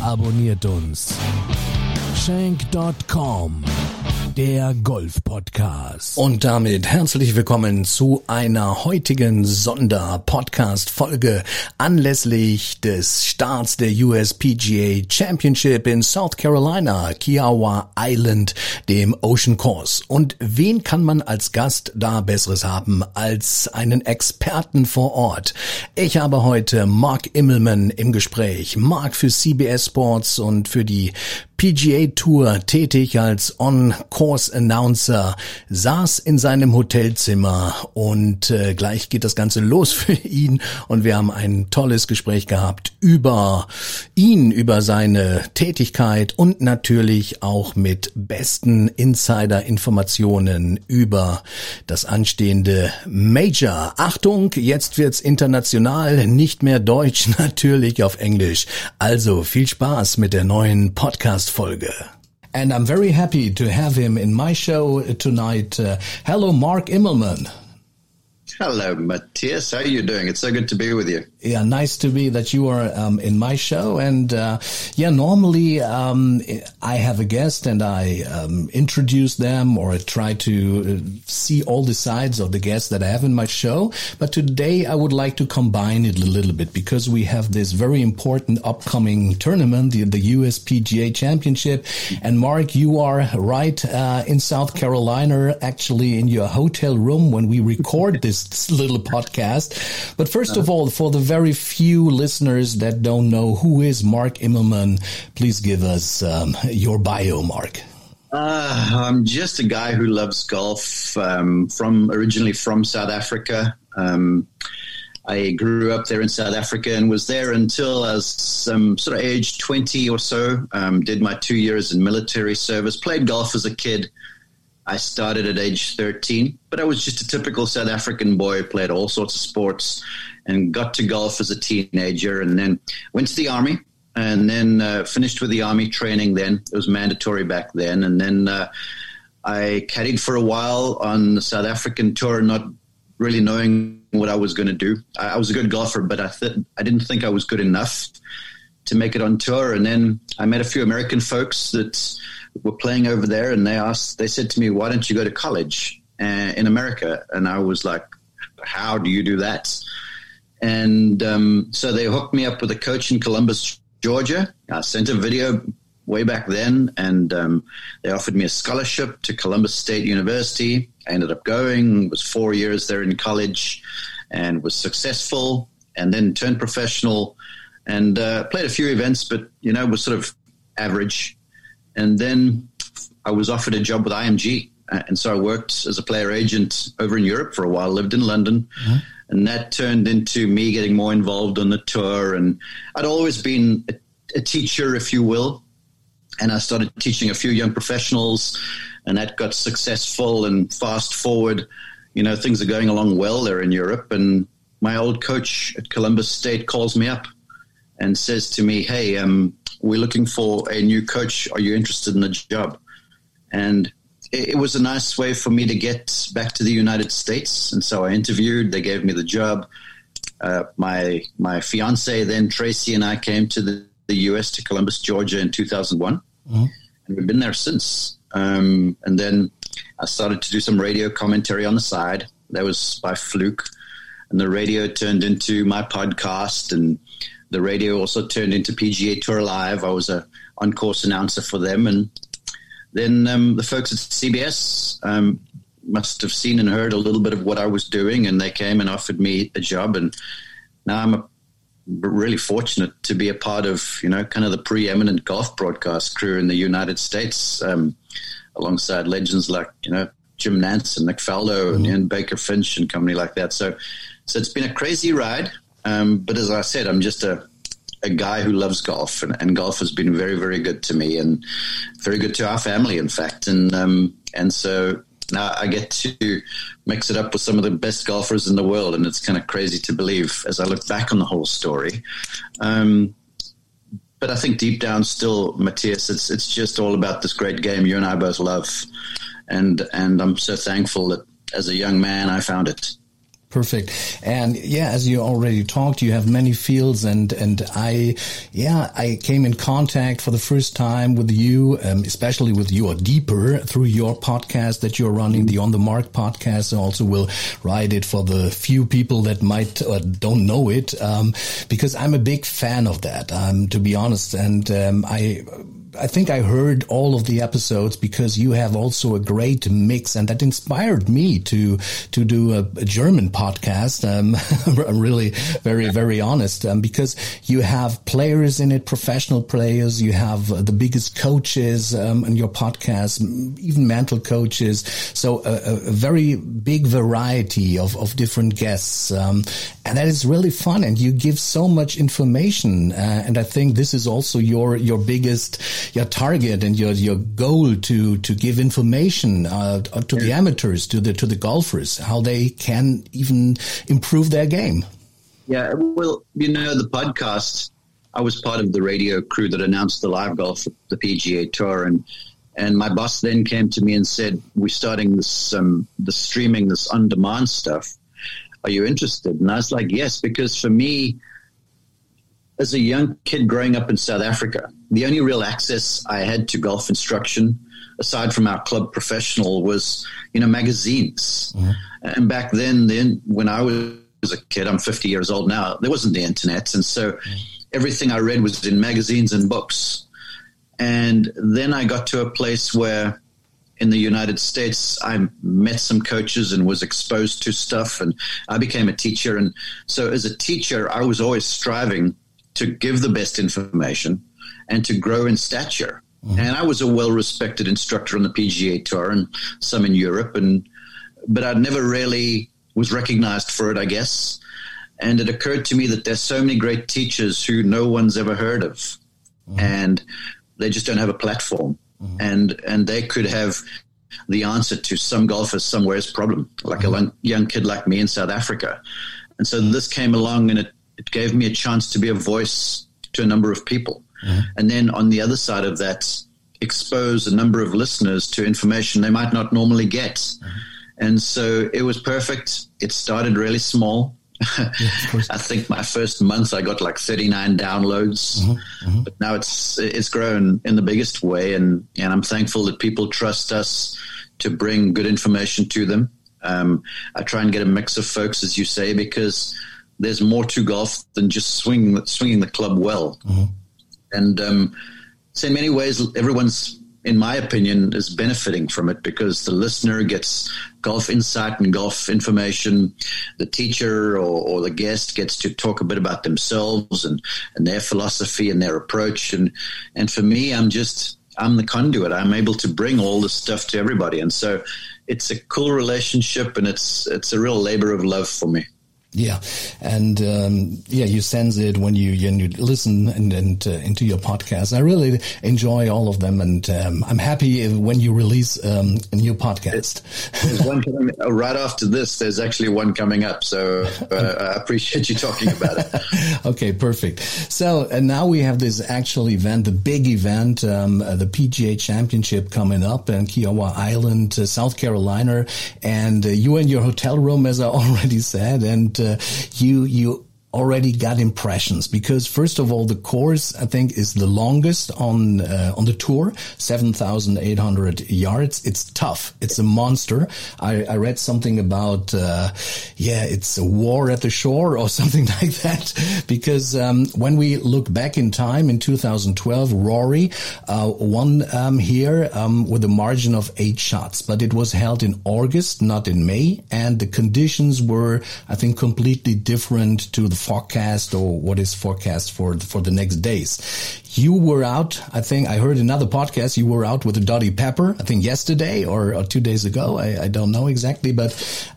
abonniert uns. Shank.com der Golf-Podcast. Und damit herzlich willkommen zu einer heutigen Sonder-Podcast-Folge anlässlich des Starts der USPGA Championship in South Carolina, Kiowa Island, dem Ocean Course. Und wen kann man als Gast da Besseres haben als einen Experten vor Ort? Ich habe heute Mark Immelman im Gespräch. Mark für CBS Sports und für die PGA Tour tätig als On-Course-Announcer, saß in seinem Hotelzimmer und äh, gleich geht das Ganze los für ihn und wir haben ein tolles Gespräch gehabt über ihn, über seine Tätigkeit und natürlich auch mit besten Insider-Informationen über das anstehende Major. Achtung, jetzt wird's international, nicht mehr Deutsch, natürlich auf Englisch. Also viel Spaß mit der neuen Podcast Folge. And I'm very happy to have him in my show tonight. Uh, hello, Mark Immelman. Hello, Matthias. How are you doing? It's so good to be with you. Yeah, nice to be that you are um, in my show. And uh, yeah, normally um, I have a guest and I um, introduce them or I try to uh, see all the sides of the guests that I have in my show. But today I would like to combine it a little bit because we have this very important upcoming tournament, the, the USPGA Championship. And Mark, you are right uh, in South Carolina, actually in your hotel room when we record this little podcast. But first of all, for the very few listeners that don't know who is Mark Immelman, please give us um, your bio, Mark. Uh, I'm just a guy who loves golf. Um, from originally from South Africa. Um, I grew up there in South Africa and was there until I was um, sort of age 20 or so. Um, did my two years in military service. Played golf as a kid. I started at age 13, but I was just a typical South African boy, played all sorts of sports and got to golf as a teenager and then went to the army and then uh, finished with the army training then. It was mandatory back then. And then uh, I caddied for a while on the South African tour, not really knowing what I was going to do. I, I, was a good golfer, but I, th- I didn't think I was good enough to make it on tour. And then I met a few American folks that were playing over there, and they asked, they said to me, "Why don't you go to college uh, in America?" And I was like, "How do you do that?" And um, so they hooked me up with a coach in Columbus, Georgia. I sent a video way back then, and um, they offered me a scholarship to Columbus State University. I ended up going, was four years there in college, and was successful, and then turned professional, and uh, played a few events, but you know was sort of average. And then I was offered a job with IMG. Uh, and so I worked as a player agent over in Europe for a while, lived in London. Mm-hmm. And that turned into me getting more involved on the tour. And I'd always been a, a teacher, if you will. And I started teaching a few young professionals, and that got successful. And fast forward, you know, things are going along well there in Europe. And my old coach at Columbus State calls me up and says to me, Hey, um, we're looking for a new coach. Are you interested in the job? And it, was a nice way for me to get back to the United States. And so I interviewed. They gave me the job. Uh, my my fiance then Tracy and I came to the, the U.S. to Columbus, Georgia, in 2001, mm-hmm. and we've been there since. Um, and then I started to do some radio commentary on the side. That was by fluke, and the radio turned into my podcast and the radio also turned into PGA Tour Live. I was a on course announcer for them, and then um, the folks at CBS um, must have seen and heard a little bit of what I was doing, and they came and offered me a job. And now I'm a, really fortunate to be a part of you know kind of the preeminent golf broadcast crew in the United States, um, alongside legends like you know Jim Nantz and Nick Faldo mm-hmm. and Baker Finch and company like that. So, so it's been a crazy ride. Um, but as I said, I'm just a a guy who loves golf, and, and, golf has been very, very good to me, and very good to our family, in fact. And um, and so now I get to mix it up with some of the best golfers in the world, and it's kind of crazy to believe as I look back on the whole story. Um, but I think deep down, still, Matthias, it's it's just all about this great game you and I both love, and and I'm so thankful that as a young man I found it. Perfect. And yeah, as you already talked, you have many fields and, and I, yeah, I came in contact for the first time with you, um, especially with you or deeper through your podcast that you're running, the On the Mark podcast. I also will write it for the few people that might or don't know it, um, because I'm a big fan of that, um, to be honest. And, um, I, I think I heard all of the episodes because you have also a great mix, and that inspired me to to do a, a German podcast. Um, I'm really very very honest um, because you have players in it, professional players. You have the biggest coaches um, in your podcast, even mental coaches. So a, a very big variety of of different guests, um, and that is really fun. And you give so much information, uh, and I think this is also your your biggest your target and your your goal to to give information uh, to the amateurs, to the to the golfers, how they can even improve their game. Yeah, well, you know, the podcast. I was part of the radio crew that announced the live golf, the PGA Tour, and and my boss then came to me and said, "We're starting this um, the streaming, this on demand stuff. Are you interested?" And I was like, "Yes," because for me, as a young kid growing up in South Africa, the only real access I had to golf instruction, aside from our club professional, was you know magazines. Mm-hmm. And back then, then when I was a kid, I'm 50 years old now. There wasn't the internet, and so everything I read was in magazines and books. And then I got to a place where in the United States, I met some coaches and was exposed to stuff, and I became a teacher. And so, as a teacher, I was always striving to give the best information and to grow in stature. Mm-hmm. And I was a well respected instructor on the PGA Tour and some in Europe, and but I'd never really was recognized for it, I guess. And it occurred to me that there's so many great teachers who no one's ever heard of, mm-hmm. and they just don't have a platform. Mm-hmm. And and they could have the answer to some golfer's somewhere's problem, like a mm-hmm. young, young kid like me in South Africa. And so this came along, and it it gave me a chance to be a voice to a number of people. Mm-hmm. And then on the other side of that, expose a number of listeners to information they might not normally get. Mm-hmm. And so it was perfect. It started really small. yeah, I think my first month I got like 39 downloads, mm-hmm, mm-hmm. but now it's it's grown in the biggest way, and and I'm thankful that people trust us to bring good information to them. Um, I try and get a mix of folks, as you say, because there's more to golf than just swinging swinging the club well. Mm-hmm. And um, so, in many ways, everyone's, in my opinion, is benefiting from it because the listener gets golf insight and golf information. The teacher or, or the guest gets to talk a bit about themselves and, and their philosophy and their approach. And and for me, I'm just I'm the conduit. I'm able to bring all this stuff to everybody, and so it's a cool relationship, and it's it's a real labor of love for me. Yeah, and um, yeah, you sense it when you when you listen and, and uh, into your podcast. I really enjoy all of them, and um, I'm happy when you release um, a new podcast. There's one coming uh, right after this. There's actually one coming up, so uh, I appreciate you talking about it. okay, perfect. So and now we have this actual event, the big event, um, uh, the PGA Championship coming up in Kiawah Island, uh, South Carolina, and uh, you in your hotel room, as I already said, and uh, you you already got impressions because first of all the course I think is the longest on uh, on the tour 7800 yards. It's tough. It's a monster. I, I read something about uh, yeah it's a war at the shore or something like that because um, when we look back in time in 2012 Rory uh, won um, here um, with a margin of eight shots but it was held in August not in May and the conditions were I think completely different to the forecast or what is forecast for for the next days. You were out, I think I heard another podcast. You were out with a Dottie Pepper, I think yesterday or, or two days ago. I, I don't know exactly, but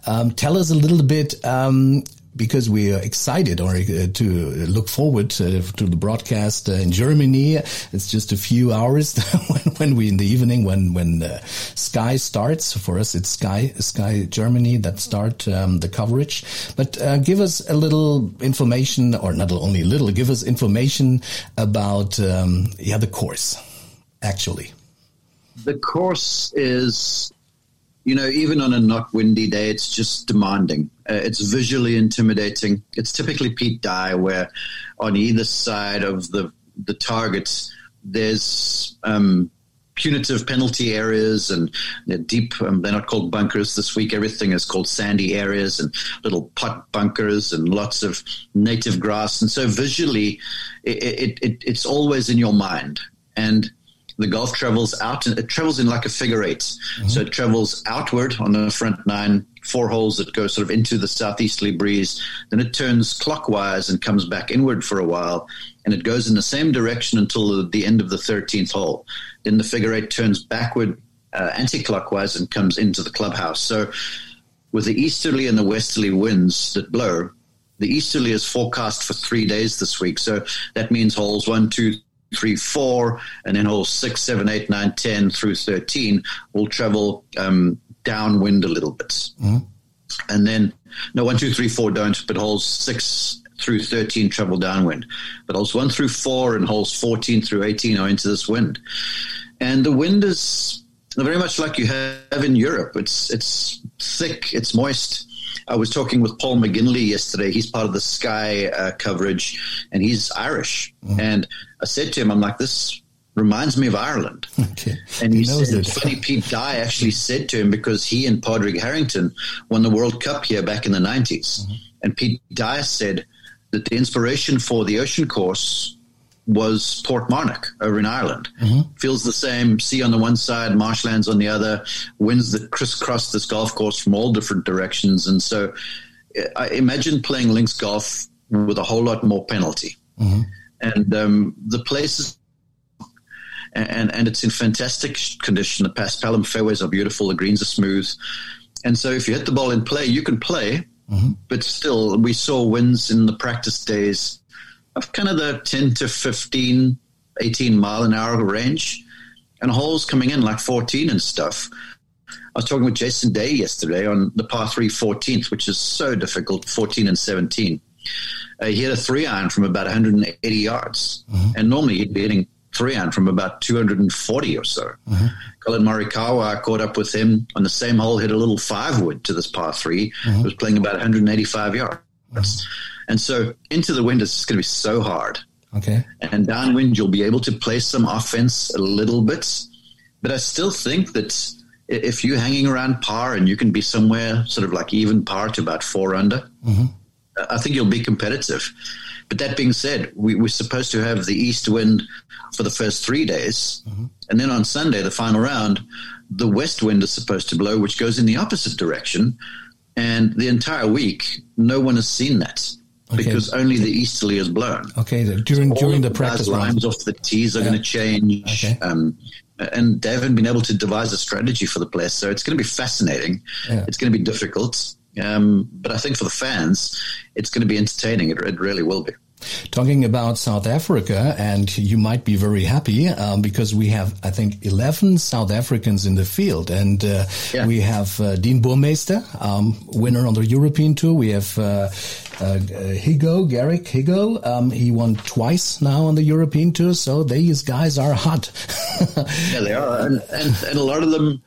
um, tell us a little bit. Um, because we are excited or uh, to look forward to, to the broadcast uh, in Germany. It's just a few hours when, we in the evening when when uh, Sky starts. For us, it's Sky Sky Germany that start um, the coverage. But uh, give us a little information, or not only a little, give us information about um, yeah the course actually. The course is you know, even on a not windy day, it's just demanding. Uh, it's visually intimidating. It's typically Pete Dye, where on either side of the the targets, there's um, punitive penalty areas and they're deep. Um, they're not called bunkers this week. Everything is called sandy areas and little pot bunkers and lots of native grass. And so visually, it, it, it it's always in your mind and the golf travels out and it travels in like a figure 8 mm-hmm. So it travels outward on the front nine, four holes that go sort of into the southeasterly breeze. Then it turns clockwise and comes back inward for a while. And it goes in the same direction until the end of the 13th hole. Then the figure eight turns backward uh, anti-clockwise and comes into the clubhouse. So with the easterly and the westerly winds that blow, the easterly is forecast for three days this week. So that means holes one, two, three, four, and then holes six, seven, eight, nine, ten through 13 will travel um, downwind a little bit. Mm-hmm. And then, no, one, two, three, four don't, but holes six through 13 travel downwind. But holes one through four and holes 14 through 18 are into this wind. And the wind is very much like you have in Europe. It's, it's thick, it's moist I was talking with Paul McGinley yesterday. He's part of the Sky uh, coverage, and he's Irish. Mm-hmm. And I said to him, I'm like, this reminds me of Ireland. Okay. And he, he said, it. funny, Pete Dye actually said to him because he and Padraig Harrington won the World Cup here back in the 90s. Mm-hmm. And Pete Dye said that the inspiration for the ocean course was Portmarnock over in Ireland. Mm-hmm. Feels the same, sea on the one side, marshlands on the other, winds that crisscross this golf course from all different directions. And so I imagine playing links golf with a whole lot more penalty. Mm-hmm. And um, the place is and and it's in fantastic condition. The past paspalum fairways are beautiful. The greens are smooth, and so if you hit the ball in play, you can play. Mm-hmm. But still, we saw wins in the practice days of kind of the 10 to 15, 18 mile an hour range, and holes coming in like 14 and stuff. I was talking with Jason Day yesterday on the par 3 14th, which is so difficult, 14 and 17. Uh, he had a three iron from about 180 yards, mm-hmm. and normally he'd be hitting three iron from about 240 or so. Mm-hmm. Collin Morikawa, I caught up with him on the same hole, hit a little five wood to this par 3 mm-hmm. was playing about 185 yards. And so into the wind is going to be so hard. Okay. And downwind, you'll be able to play some offense a little bit. But I still think that if you're hanging around par and you can be somewhere sort of like even par to about four under, mm-hmm. I think you'll be competitive. But that being said, we, are supposed to have the east wind for the first three days. Mm-hmm. And then on Sunday, the final round, the west wind is supposed to blow, which goes in the opposite direction. And the entire week, no one has seen that okay. because only the easterly is blown. Okay, during so during the practice lines off the tees are yeah. going to change. Okay. Um, and they haven't been able to devise a strategy for the place, so it's going to be fascinating. Yeah. It's going to be difficult, um, but I think for the fans, it's going to be entertaining. It, it really will be. Talking about South Africa, and you might be very happy um, because we have, I think, 11 South Africans in the field. And uh, yeah. we have uh, Dean Burmeister, um, winner on the European Tour. We have uh, uh Higgo, Garrick Higgo. Um, he won twice now on the European Tour. So these guys are hot. yeah, they are. And, and, and, a lot of them,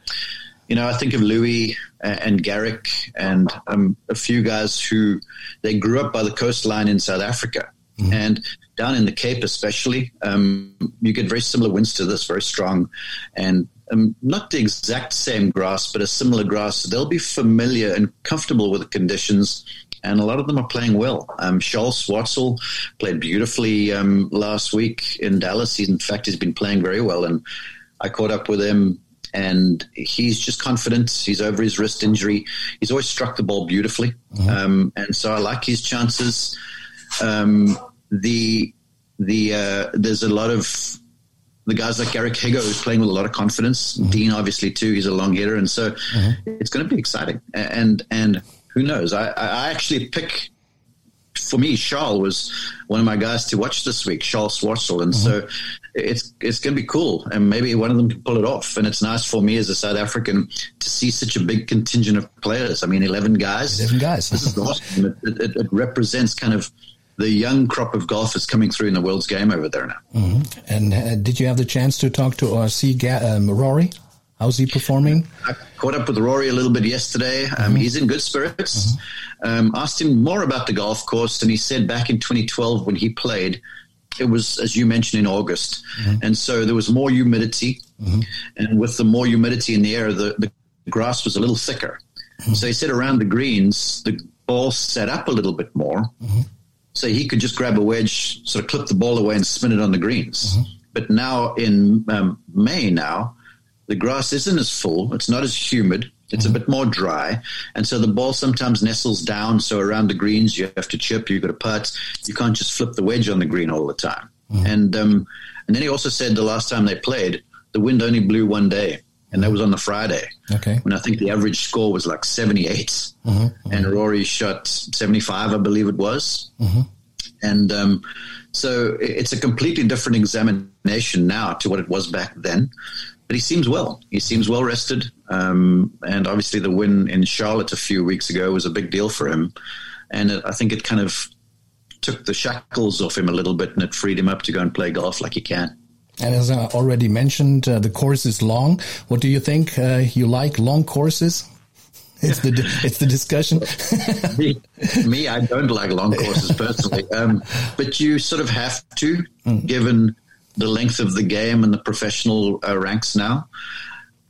you know, I think of Louis and Garrick and um, a few guys who they grew up by the coastline in South Africa Mm-hmm. And down in the Cape, especially, um, you get very similar winds to this, very strong, and um, not the exact same grass, but a similar grass. They'll be familiar and comfortable with the conditions, and a lot of them are playing well. Um, Charl Schwartzel played beautifully um, last week in Dallas. He, in fact, he's been playing very well, and I caught up with him and he's just confident. He's over his wrist injury. He's always struck the ball beautifully, mm-hmm. um, and so I like his chances. Um, the the uh, there's a lot of the guys like Garrick Higgo who's playing with a lot of confidence. Mm-hmm. Dean obviously too. He's a long hitter, and so mm-hmm. it's going to be exciting. And and who knows? I, I actually pick for me, Charles was one of my guys to watch this week, Charles Schwartzel, and mm-hmm. so it's it's going to be cool, and maybe one of them can pull it off. And it's nice for me as a South African to see such a big contingent of players. I mean, eleven guys. Eleven guys. this is awesome. It, it, it, represents kind of the young crop of golfers coming through in the world's game over there now. Mm-hmm. And uh, did you have the chance to talk to or see um, Rory? How's he performing? I caught up with Rory a little bit yesterday. Um, mm-hmm. He's in good spirits. Mm-hmm. Um, asked him more about the golf course, and he said back in 2012 when he played, it was as you mentioned in August, mm-hmm. and so there was more humidity, mm-hmm. and with the more humidity in the air, the, the grass was a little thicker. Mm-hmm. So he said around the greens, the ball set up a little bit more, mm-hmm. So he could just grab a wedge, sort of clip the ball away, and spin it on the greens. But now in um, May now the grass isn't as full, it's not as humid, it's mm-hmm. a bit more dry, and so the ball sometimes nestles down. So around the greens, you have to chip, you've got to putt. You can't just flip the wedge on the green all the time. Mm-hmm. And um, and then he also said the last time they played, the wind only blew one day, and that was on the Friday. Okay. When I think the average score was like 78, mm-hmm. and Rory shot 75, I believe it was. Mm-hmm. And um, so it's a completely different examination now to what it was back then but he seems well. He seems well rested. Um, and obviously, the win in Charlotte a few weeks ago was a big deal for him. And it, I think it kind of took the shackles off him a little bit and it freed him up to go and play golf like he can. And as I already mentioned, uh, the course is long. What do you think? Uh, you like long courses? It's the it's the discussion. me, me, I don't like long courses personally, um, but you sort of have to, mm. given the length of the game and the professional uh, ranks now.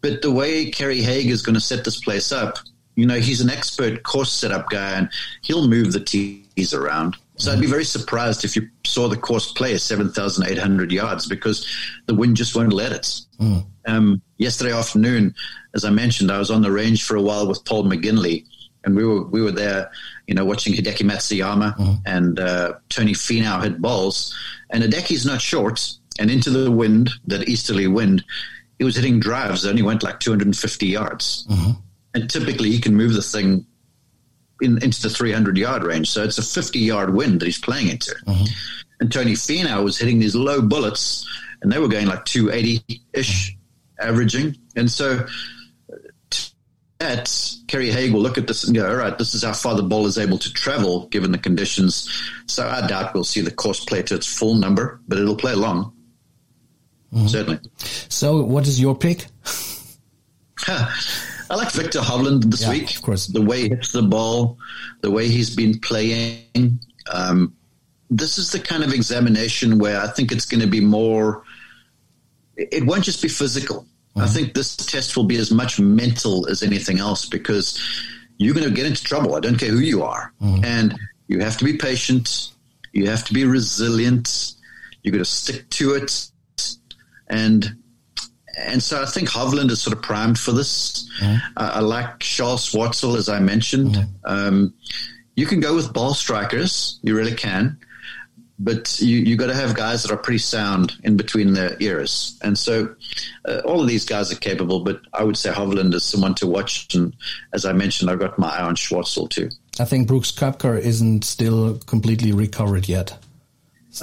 But the way Kerry Haigh is going to set this place up, you know, he's an expert course setup guy and he'll move the tees around. So I'd be very surprised if you saw the course play 7,800 yards because the wind just won't let it. Mm. Um, yesterday afternoon, as I mentioned, I was on the range for a while with Paul McGinley and we were, we were there, you know, watching Hideki Matsuyama mm. and uh, Tony Finau hit balls. And Hideki's not short, and into the wind, that easterly wind, he was hitting drives that only went like 250 yards. Mm-hmm. And typically he can move the thing in, into the 300 yard range. So it's a 50 yard wind that he's playing into. Mm-hmm. And Tony Finau was hitting these low bullets and they were going like 280 ish averaging. And so that Kerry Haigh will look at this and go, all right, this is how far the ball is able to travel given the conditions. So I doubt we'll see the course play to its full number, but it'll play long. Mm-hmm. Certainly. So, what is your pick? I like Viktor Hovland this yeah, week. Of course. The way he hits the ball, the way he's been playing. Um, this is the kind of examination where I think it's going to be more, it won't just be physical. Mm-hmm. I think this test will be as much mental as anything else because you're going to get into trouble. I don't care who you are. Mm-hmm. And you have to be patient. You have to be resilient. You've got to stick to it and and so I think Hovland is sort of primed for this. Uh, I like Charles Schwartzel, as I mentioned. Um, you can go with ball strikers, you really can, but you you got to have guys that are pretty sound in between their ears. And so uh, all of these guys are capable, but I would say Hovland is someone to watch. And as I mentioned, I've got my eye on Schwartzel too. I think Brooks Koepka isn't still completely recovered yet.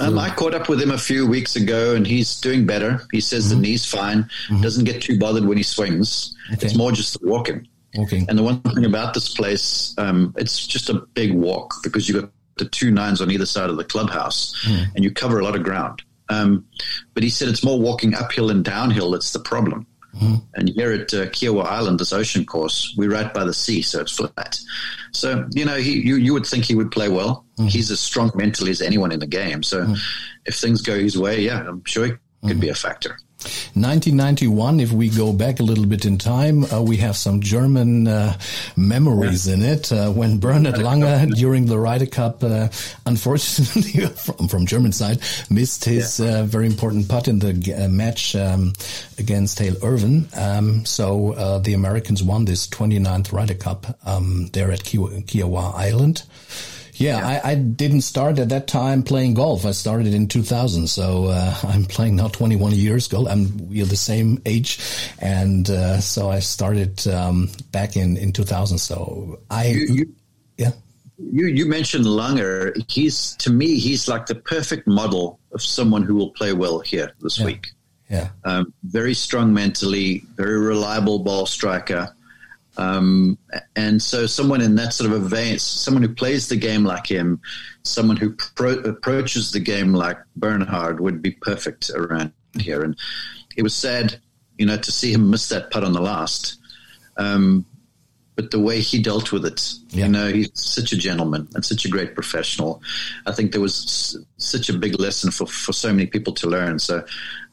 Um, I caught up with him a few weeks ago, and he's doing better. He says mm-hmm. the knee's fine. Mm-hmm. Doesn't get too bothered when he swings. Okay. It's more just walking. Okay. And the one thing about this place, um, it's just a big walk because you've got the two nines on either side of the clubhouse, mm. and you cover a lot of ground. Um, but he said it's more walking uphill and downhill that's the problem. Mm-hmm. And here at uh, Kiawah Island, this ocean course, we're right by the sea, so it's flat. So, you know, he, you, you would think he would play well. Mm-hmm. He's as strong mentally as anyone in the game. So mm-hmm. if things go his way, yeah, I'm sure he could be a factor. 1991, if we go back a little bit in time, uh, we have some German uh, memories yeah. in it. Uh, when Bernhard Langer, during the Ryder Cup, uh, unfortunately, from, from German side, missed his yeah. Uh, very important putt in the uh, match um, against Hale Irwin. Um, so the Americans won this 29th Ryder Cup um, there at Kiawah Island. Yeah, yeah. I, I, didn't start at that time playing golf. I started in 2000, so uh, I'm playing now 21 years golf. I'm we're the same age, and uh, so I started um, back in in 2000. So I, you, you, yeah. you you mentioned Langer. He's to me, he's like the perfect model of someone who will play well here this Yeah. week. Yeah. Um, very strong mentally, very reliable ball striker. Um, and so, someone in that sort of a vein, someone who plays the game like him, someone who pro- approaches the game like Bernhard would be perfect around here. And it was sad, you know, to see him miss that putt on the last. Um, but the way he dealt with it, Yeah. you know, he's such a gentleman and such a great professional. I think there was such a big lesson for, for so many people to learn. So,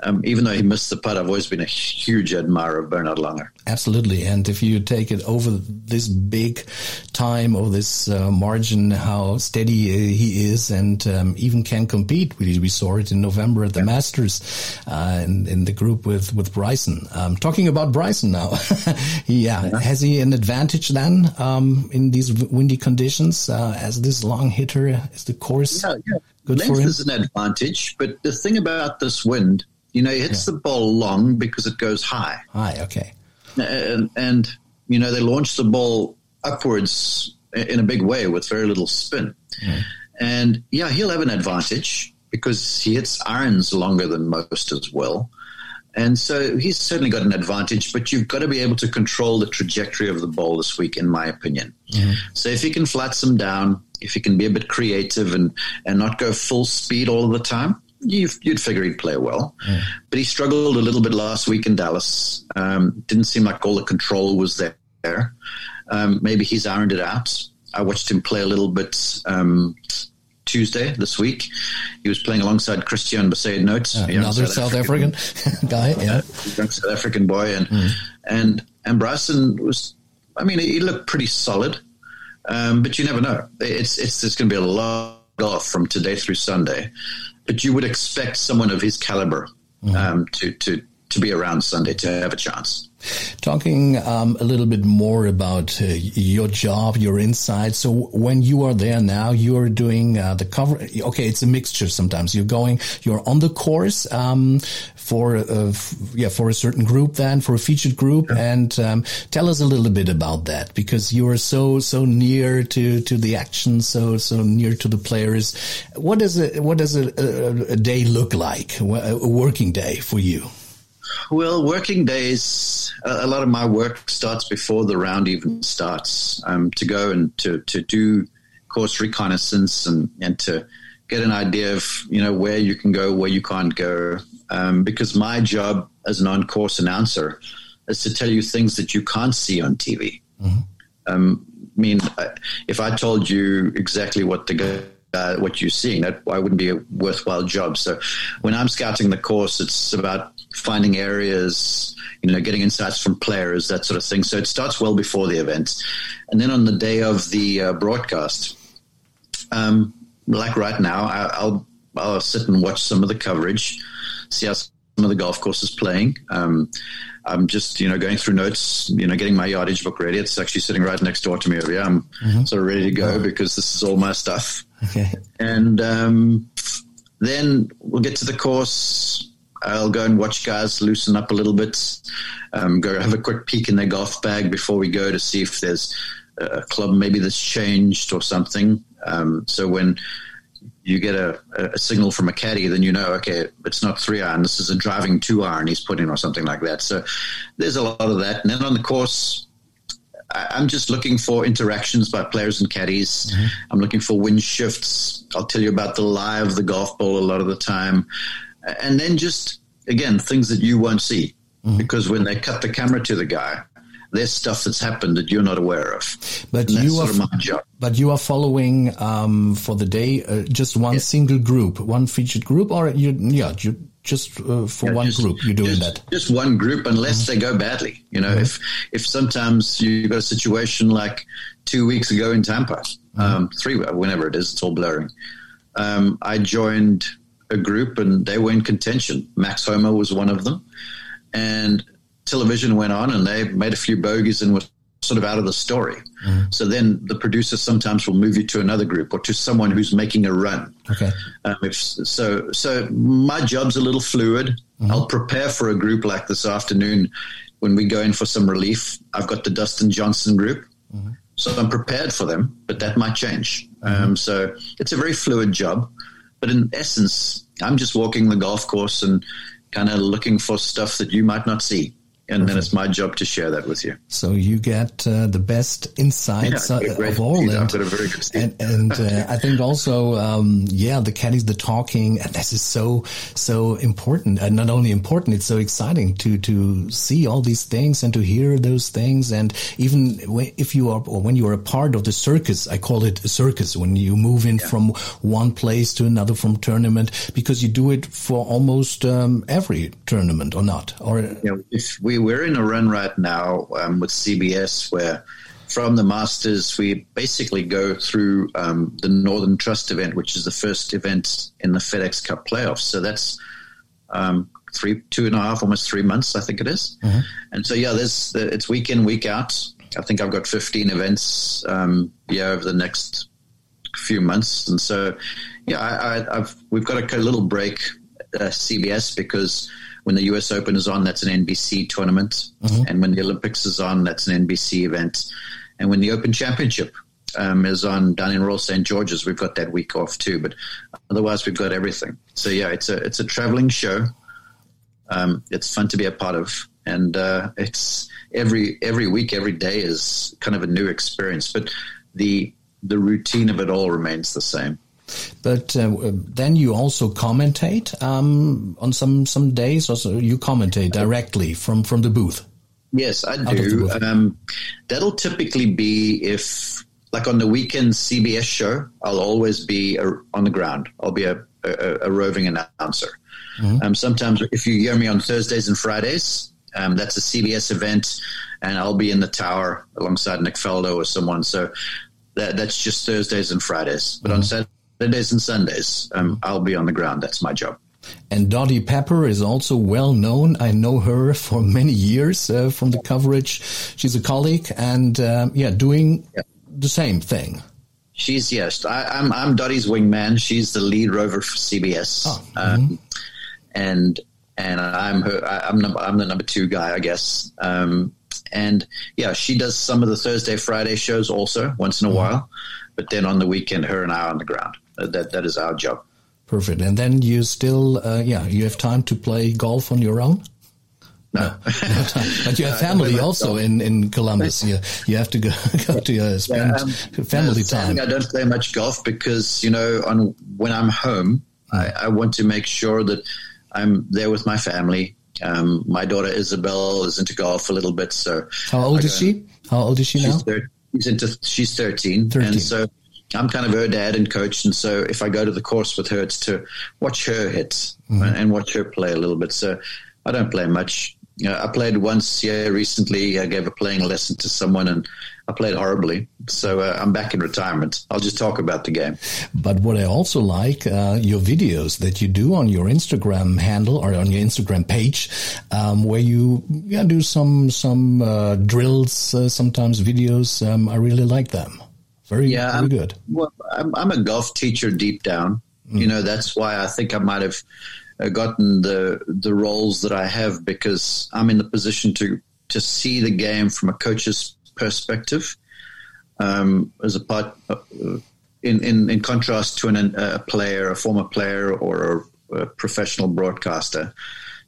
um, even though he missed the putt, I've always been a huge admirer of Bernhard Langer. Absolutely. And if you take it over this big time or this uh, margin, how steady uh, he is and um, even can compete. We, we saw it in November at the Masters uh, in, in the group with, with Bryson. Um, talking about Bryson now. yeah. Has he an advantage then um, in these windy conditions uh, as this long hitter? Is the course Yeah, yeah. Good Length is an advantage, but the thing about this wind, you know, he hits the ball long because it goes high. High, Okay. Uh, and, and you know they launch the ball upwards in a big way with very little spin. And yeah, he'll have an advantage because he hits irons longer than most as well. And so he's certainly got an advantage, but you've got to be able to control the trajectory of the ball this week, in my opinion. Mm-hmm. So if he can flat some down, if he can be a bit creative and, and not go full speed all the time, you, you'd figure he'd play well. But he struggled a little bit last week in Dallas. Um, didn't seem like all the control was there. Um, maybe he's ironed it out. I watched him play a little bit um, Tuesday this week. He was playing alongside Christiaan Bezuidenhout, Uh, another South African, guy. Yeah. young South African boy, and and and Bryson was. I mean, he looked pretty solid, um, but you never know. It's it's going to be a lot off from today through Sunday, but you would expect someone of his caliber um, to to to be around Sunday to have a chance. Talking um, a little bit more about uh, your job, your insight. So when you are there now, you are doing uh, the cover. Okay, it's a mixture. Sometimes you're going, you're on the course um, for uh, f- yeah for a certain group, then for a featured group, and um, tell us a little bit about that because you are so so near to to the action, so so near to the players. What does a what does a, a, a day look like? A working day for you? Well, working days, a lot of my work starts before the round even starts um, to go and to, to do course reconnaissance and, and to get an idea of, you know, where you can go, where you can't go. Um, because my job as an on-course announcer is to tell you things that you can't see on TV. Um, I mean, if I told you exactly what the guy, uh, what you're seeing, that why wouldn't be a worthwhile job. So, when I'm scouting the course, it's about finding areas, you know, getting insights from players, that sort of thing. So it starts well before the event, and then on the day of the uh, broadcast, um, like right now, I, I'll I'll sit and watch some of the coverage, see how some of the golf courses playing. Um, I'm just you know going through notes, you know, getting my yardage book ready. It's actually sitting right next door to me over here. I'm sort of ready to go because this is all my stuff. Okay. And um, then we'll get to the course. I'll go and watch guys loosen up a little bit. Um, go have a quick peek in their golf bag before we go to see if there's a club maybe that's changed or something. Um, so when you get a, a signal from a caddy, then you know, okay, it's not three iron. This is a driving two iron he's put in or something like that. So there's a lot of that. And then on the course, I'm just looking for interactions by players and caddies. I'm looking for wind shifts. I'll tell you about the lie of the golf ball a lot of the time. And then just, again, things that you won't see. Because when they cut the camera to the guy, there's stuff that's happened that you're not aware of. But and that's you sort are of my job. But you are following um, for the day uh, just one single group, one featured group, or you yeah you just uh, for one just- group you're doing just, that. Mm-hmm. Just one group, unless they go badly. You know, if if sometimes you've got a situation like two weeks ago in Tampa, Mm-hmm. um, three whenever it is, it's all blurring. Um, I joined a group and they were in contention. Max Homa was one of them, and television went on and they made a few bogeys and were sort of out of the story. Mm-hmm. So then the producer sometimes will move you to another group or to someone who's making a run. Okay. Um, if so, so my job's a little fluid. I'll prepare for a group like this afternoon when we go in for some relief. I've got the Dustin Johnson group, so I'm prepared for them, but that might change. Um, so it's a very fluid job, but in essence, I'm just walking the golf course and kind of looking for stuff that you might not see and then it's my job to share that with you. So you get uh, the best insights Yeah, uh, I've got a great of all, and, I've got a very good and, and uh, I think also, um, yeah, the caddies, the talking, and this is so so important. And not only important, it's so exciting to to see all these things and to hear those things. And even if you are or when you are a part of the circus, I call it a circus. When you move in from one place to another from tournament, because you do it for almost um, every tournament, or not, or you know, if we we're in a run right now um, with CBS where from the Masters we basically go through um, the Northern Trust event, which is the first event in the FedEx Cup playoffs. So that's um, three, two and a half, almost three months, I think it is. And so yeah, there's it's week in, week out. I think I've got 15 events um, yeah over the next few months, and so yeah, I, I, I've we've got a little break uh, CBS because when the US Open is on, that's an NBC tournament, and when the Olympics is on, that's an NBC event, and when the Open Championship um, is on down in Royal St George's, we've got that week off too. But otherwise, we've got everything. So yeah, it's a it's a traveling show. Um, it's fun to be a part of, and uh, it's every every week, every day is kind of a new experience. But the the routine of it all remains the same. But uh, then you also commentate um, on some some days. Also, you commentate directly from from the booth. Yes, I do. Um, that'll typically be if, like on the weekend CBS show, I'll always be a, on the ground. I'll be a, a, a roving announcer. Um, sometimes, if you hear me on Thursdays and Fridays, um, that's a CBS event, and I'll be in the tower alongside Nick Faldo or someone. So that, that's just Thursdays and Fridays. But on Saturdays and Sundays, um, I'll be on the ground. That's my job. And Dottie Pepper is also well known. I know her for many years uh, from the coverage. She's a colleague and um, yeah, doing the same thing. She's yes. I, I'm I'm Dottie's wingman. She's the lead rover for CBS, Oh, um, and and I'm her. I, I'm number, I'm the number two guy, I guess. Um, and yeah, she does some of the Thursday Friday shows also once in a while, but then on the weekend, her and I are on the ground. That that is our job. Perfect. And then you still, uh, yeah, you have time to play golf on your own. No, But you have family also in, in Columbus. You, you have to go, go to uh, spend Um, family time. I don't play much golf because you know, on when I'm home, I, I want to make sure that I'm there with my family. Um, my daughter Isabel is into golf a little bit, so How old is she? How old is she now? She's, thir- she's into she's 13, 13. and so I'm kind of her dad and coach. And so if I go to the course with her, it's to watch her hit Mm-hmm. and, and watch her play a little bit. So I don't play much. Uh, I played once yeah recently. I gave a playing lesson to someone, and I played horribly. So uh, I'm back in retirement. I'll just talk about the game. But what I also like, uh, your videos that you do on your Instagram handle or on your Instagram page, um, where you yeah, do some some uh, drills, uh, sometimes videos. Um, I really like them. Very Yeah, very I'm- good. Well, I'm, I'm a golf teacher deep down. You know, that's why I think I might have uh, gotten the the roles that I have because I'm in the position to to see the game from a coach's perspective, um, as a part uh, in, in in contrast to an, a player, a former player, or a, a professional broadcaster.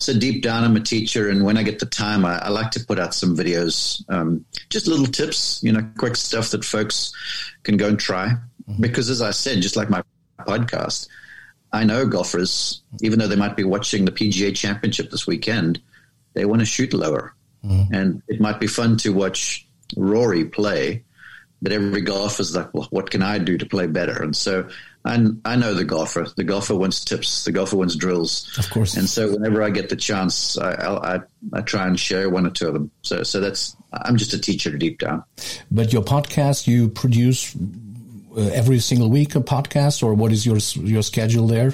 So deep down, I'm a teacher, and when I get the time, I, I like to put out some videos, um, just little tips, you know, quick stuff that folks can go and try. Because as I said, just like my podcast, I know golfers, even though they might be watching the PGA Championship this weekend, they want to shoot lower, and it might be fun to watch Rory play. But every golfer is like, well, what can I do to play better? And so I, I know the golfer. The golfer wants tips. The golfer wants drills. Of course. And so whenever I get the chance, I, I, I, try and share one or two of them. So, so that's, I'm just a teacher deep down. But your podcast, you produce uh, every single week a podcast, or what is your your schedule there?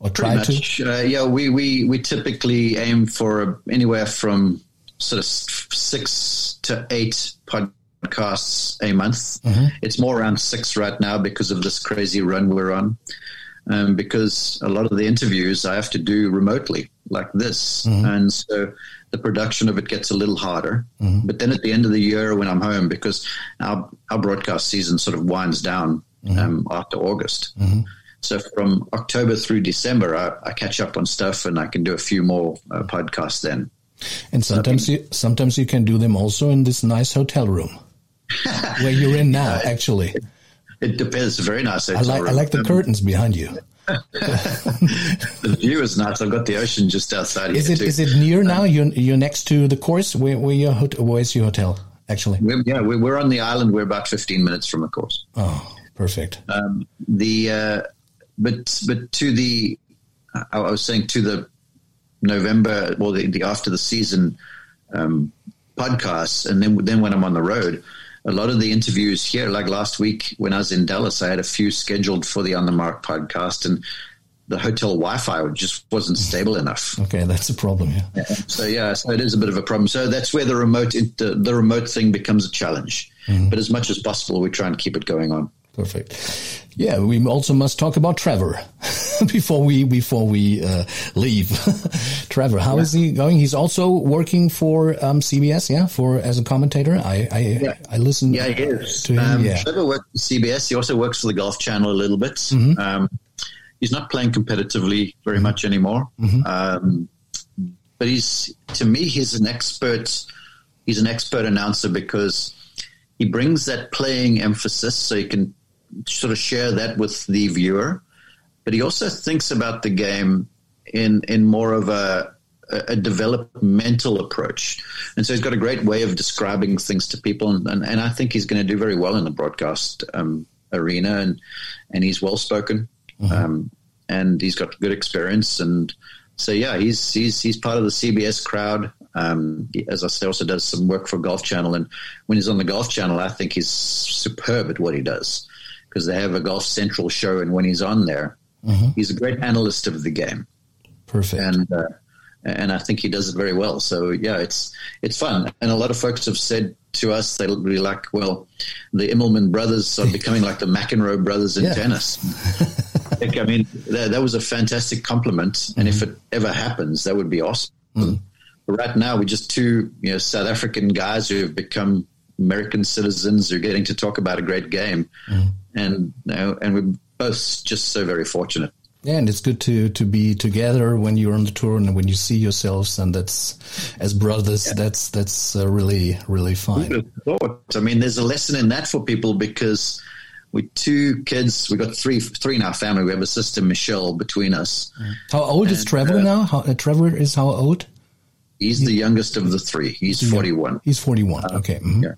Or try Pretty to? Uh, yeah, we, we, we typically aim for anywhere from sort of six to eight podcasts a month. It's more around six right now because of this crazy run we're on. um, because a lot of the interviews I have to do remotely, like this, and so the production of it gets a little harder. But then at the end of the year, when I'm home, because our our broadcast season sort of winds down um, after August. So from October through December, I, I catch up on stuff, and I can do a few more uh, podcasts then. And sometimes you sometimes you can do them also in this nice hotel room where you're in now. Actually, It depends. Very nice. I like I like the curtains behind you. The view is nice. I've got the ocean just outside. Is it too. is it near now? You're you're next to the course. Where where your where's your hotel? Actually, We're, yeah, we're, we're on the island. We're about 15 minutes from the course. oh, perfect. Um, the uh, but but to the I I was saying to the November well the, the after the season um, podcasts, and then then when I'm on the road, a lot of the interviews here, like last week when I was in Dallas, I had a few scheduled for the On the Mark podcast, and the hotel Wi-Fi just wasn't stable enough. Okay, that's a problem. Yeah. So yeah, so it is a bit of a problem. So that's where the remote the, the remote thing becomes a challenge. Mm-hmm. But as much as possible, we try and keep it going on. Perfect. Yeah, we also must talk about Trevor before we before we uh, leave. Trevor, how is he going? He's also working for um, CBS, yeah, for as a commentator. I I, Yeah. I listened Yeah, he is. to him. Um, yeah, Trevor works for CBS. He also works for the Golf Channel a little bit. Mm-hmm. Um, he's not playing competitively very much anymore. Mm-hmm. Um, but he's to me, he's an expert. He's an expert announcer because he brings that playing emphasis, so you can sort of share that with the viewer. But he also thinks about the game in in more of a a developmental approach. And so he's got a great way of describing things to people. And, and, and I think he's going to do very well in the broadcast um, arena. And, and he's well spoken. Um, and he's got good experience. And so, yeah, he's, he's, he's part of the CBS crowd. Um, he, as I say, also does some work for Golf Channel. And when he's on the Golf Channel, I think he's superb at what he does because they have a Golf Central show. And when he's on there, mm-hmm. he's a great analyst of the game perfect. and uh, and I think he does it very well. So yeah, it's it's fun, and a lot of folks have said to us they really like well, the Immelman brothers are becoming like the McEnroe brothers in Yeah. tennis. I mean, that, that was a fantastic compliment, and if mm-hmm. it ever happens, that would be awesome. Mm-hmm. But right now, we're just two you know South African guys who have become American citizens who are getting to talk about a great game, and you know, and we're both just so very fortunate. Yeah, and it's good to to be together when you're on the tour and when you see yourselves, and that's as brothers. That's that's uh, really really fine. I mean, there's a lesson in that for people because we two kids. We got three three in our family. We have a sister Michelle between us. How old is Trevor uh, now? How, uh, Trevor is how old? He's the youngest of the three. He's 41. He's forty-one. okay. mhm. yeah.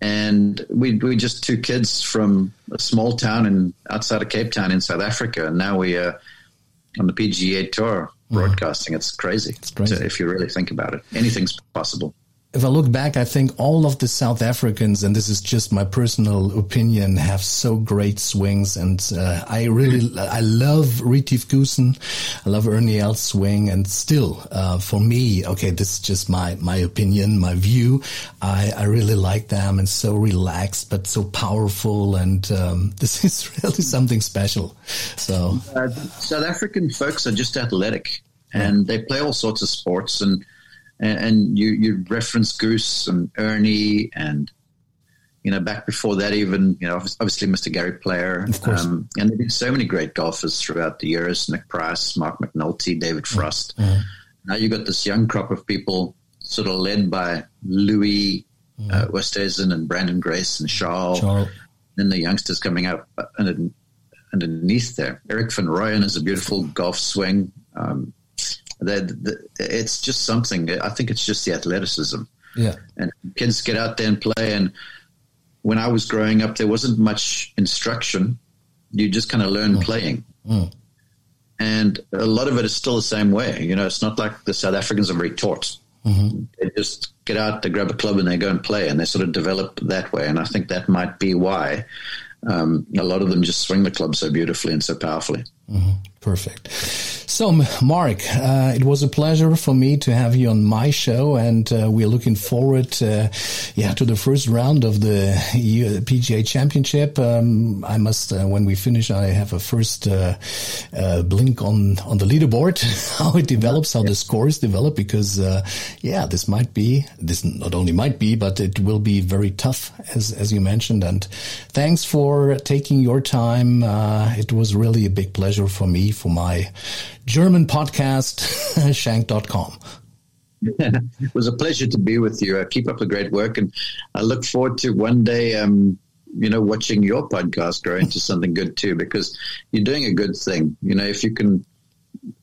And we we just two kids from a small town in outside of Cape Town in South Africa, and now we are on the PGA Tour mm. broadcasting. It's crazy, crazy. to- if you really think about it. Anything's possible. If I look back, I think all of the South Africans, and this is just my personal opinion, have so great swings. And uh, I really, I love Retief Goosen. I love Ernie Els swing. And still, uh, for me, okay, this is just my, my opinion, my view. I, I really like them and so relaxed, but so powerful. And um, this is really something special. So, Uh, South African folks are just athletic, and they play all sorts of sports. And and, and you you reference Goose and Ernie, and you know back before that, even you know obviously Mr. Gary Player, Of course. Um, and there've been so many great golfers throughout the years: Nick Price, Mark McNulty, David Frost. Now you've got this young crop of people, sort of led by Louis uh, Oosthuizen and Branden Grace and Charles Charles, then the youngsters coming up under, underneath there. Erik Van Rooyen is a beautiful golf swing. Um, the- it's just something. I think it's just the athleticism. yeah. And kids get out there and play. And when I was growing up, there wasn't much instruction. You just kind of learn playing. And a lot of it is still the same way. You know, it's not like the South Africans are very taught. They just get out, they grab a club, and they go and play, and they sort of develop that way. And I think that might be why um, a lot of them just swing the club so beautifully and so powerfully. Mm-hmm. Perfect. So, Mark, uh, it was a pleasure for me to have you on my show, and uh, we're looking forward, uh, yeah, to the first round of the PGA Championship. Um, I must, uh, when we finish, I have a first uh, uh, blink on on the leaderboard, how it develops, how the scores develop, because yeah, this might be this not only might be, but it will be very tough, as as you mentioned. And thanks for taking your time. it was really a big pleasure for me for my German podcast, shank.com. it was a pleasure to be with you. Uh, keep up the great work, and I look forward to one day, um, you know, watching your podcast grow into something good too. Because you're doing a good thing. You know, if you can,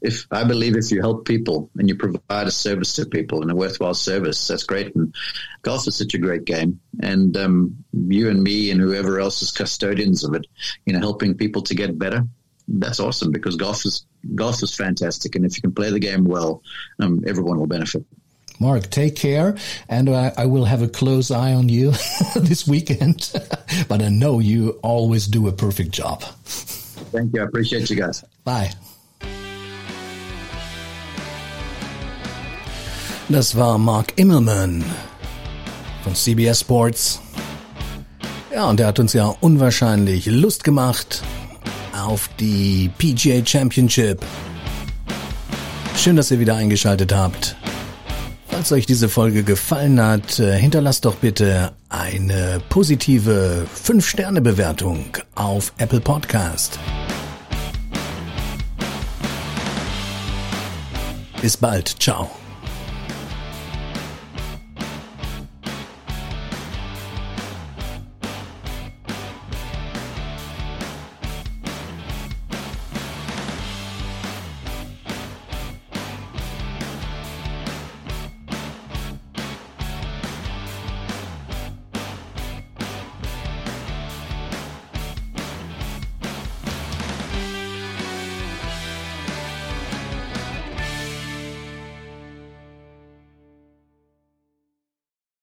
if I believe if you help people and you provide a service to people and a worthwhile service, that's great. And golf is such a great game, and um, you and me and whoever else is custodians of it, you know, helping people to get better that's awesome because golf is golf is fantastic, and if you can play the game well, um, everyone will benefit. Mark, take care, and uh, I will have a close eye on you this weekend. but I know you always do a perfect job. Thank you. I appreciate you guys. Bye. Das war Mark Immelman von CBS Sports. Ja, und er hat uns ja unwahrscheinlich Lust gemacht auf die PGA Championship. Schön, dass ihr wieder eingeschaltet habt. Falls euch diese Folge gefallen hat, äh, hinterlasst doch bitte eine positive 5-Sterne-Bewertung auf Apple Podcast. Bis bald. Ciao.